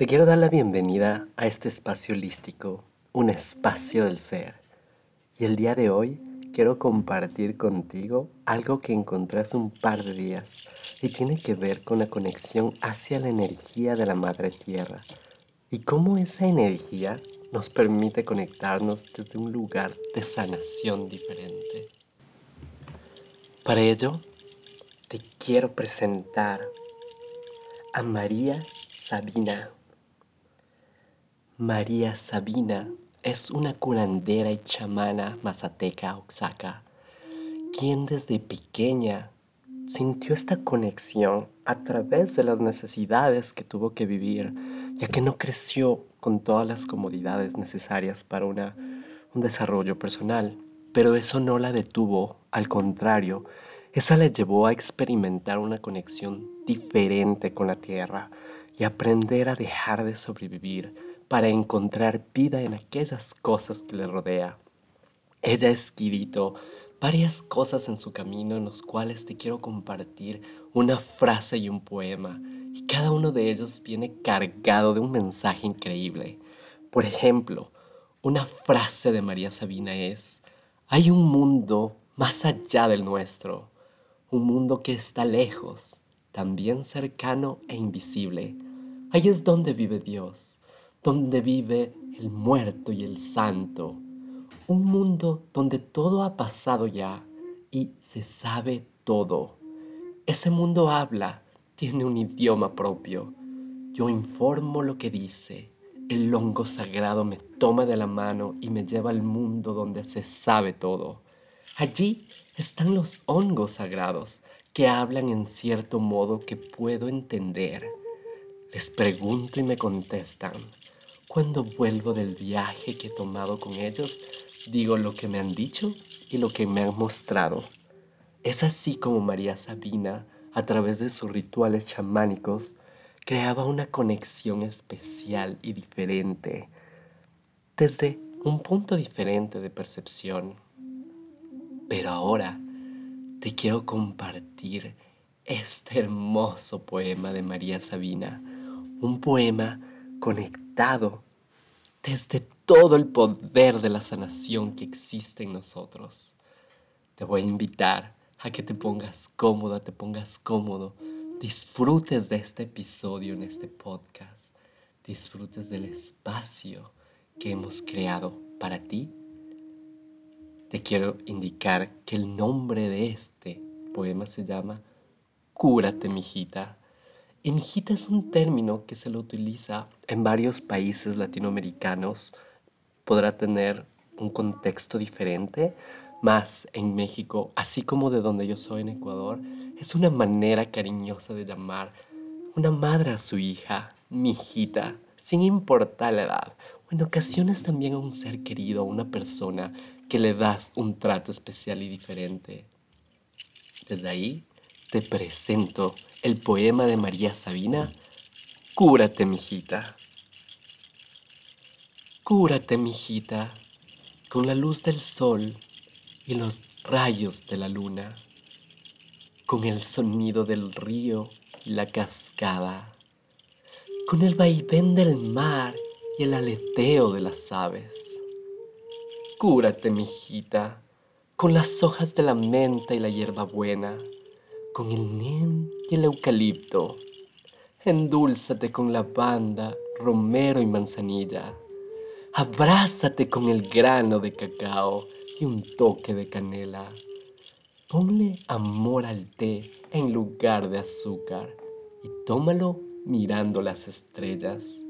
Te quiero dar la bienvenida a este espacio holístico, un espacio del ser. Y el día de hoy quiero compartir contigo algo que encontré hace un par de días y tiene que ver con la conexión hacia la energía de la Madre Tierra y cómo esa energía nos permite conectarnos desde un lugar de sanación diferente. Para ello, te quiero presentar a María Sabina. María Sabina es una curandera y chamana mazateca oaxaca, quien desde pequeña sintió esta conexión a través de las necesidades que tuvo que vivir, ya que no creció con todas las comodidades necesarias para una, un desarrollo personal. Pero eso no la detuvo, al contrario, esa la llevó a experimentar una conexión diferente con la tierra y aprender a dejar de sobrevivir para encontrar vida en aquellas cosas que le rodea. Ella ha escrito varias cosas en su camino en los cuales te quiero compartir una frase y un poema, y cada uno de ellos viene cargado de un mensaje increíble. Por ejemplo, una frase de María Sabina es, hay un mundo más allá del nuestro, un mundo que está lejos, también cercano e invisible. Ahí es donde vive Dios donde vive el muerto y el santo. Un mundo donde todo ha pasado ya y se sabe todo. Ese mundo habla, tiene un idioma propio. Yo informo lo que dice. El hongo sagrado me toma de la mano y me lleva al mundo donde se sabe todo. Allí están los hongos sagrados que hablan en cierto modo que puedo entender. Les pregunto y me contestan. Cuando vuelvo del viaje que he tomado con ellos, digo lo que me han dicho y lo que me han mostrado. Es así como María Sabina, a través de sus rituales chamánicos, creaba una conexión especial y diferente, desde un punto diferente de percepción. Pero ahora te quiero compartir este hermoso poema de María Sabina, un poema conectado desde todo el poder de la sanación que existe en nosotros. Te voy a invitar a que te pongas cómoda, te pongas cómodo, disfrutes de este episodio en este podcast, disfrutes del espacio que hemos creado para ti. Te quiero indicar que el nombre de este poema se llama Cúrate, mijita y es un término que se lo utiliza en varios países latinoamericanos. Podrá tener un contexto diferente, más en México, así como de donde yo soy en Ecuador, es una manera cariñosa de llamar una madre a su hija, mi hijita, sin importar la edad, o en ocasiones también a un ser querido, a una persona que le das un trato especial y diferente. Desde ahí te presento el poema de María Sabina, Cúrate, mijita. Cúrate, mijita, con la luz del sol y los rayos de la luna, con el sonido del río y la cascada, con el vaivén del mar y el aleteo de las aves. Cúrate, mijita, con las hojas de la menta y la hierbabuena con el nem y el eucalipto. Endúlzate con lavanda, romero y manzanilla. Abrázate con el grano de cacao y un toque de canela. Ponle amor al té en lugar de azúcar y tómalo mirando las estrellas.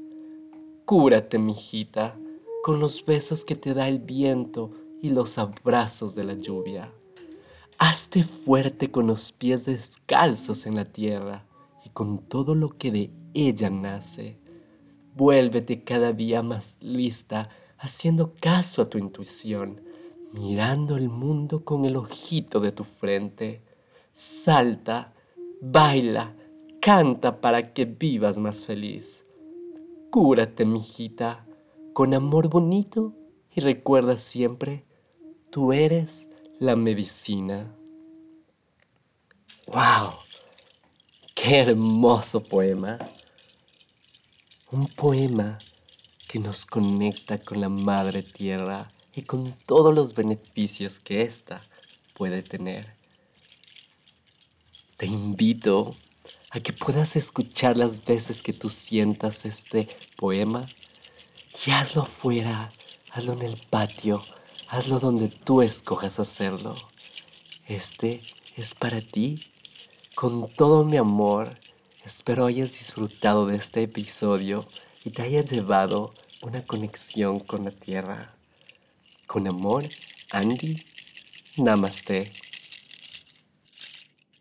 Cúrate, mijita, con los besos que te da el viento y los abrazos de la lluvia. Hazte fuerte con los pies descalzos en la tierra y con todo lo que de ella nace. Vuélvete cada día más lista, haciendo caso a tu intuición, mirando el mundo con el ojito de tu frente. Salta, baila, canta para que vivas más feliz. Cúrate, mijita, con amor bonito y recuerda siempre, tú eres la medicina. ¡Wow! ¡Qué hermoso poema! Un poema que nos conecta con la madre tierra y con todos los beneficios que ésta puede tener. Te invito a que puedas escuchar las veces que tú sientas este poema y hazlo afuera, hazlo en el patio, hazlo donde tú escojas hacerlo. Este es para ti. Con todo mi amor, espero hayas disfrutado de este episodio y te hayas llevado una conexión con la tierra. Con amor, Andy, Namaste.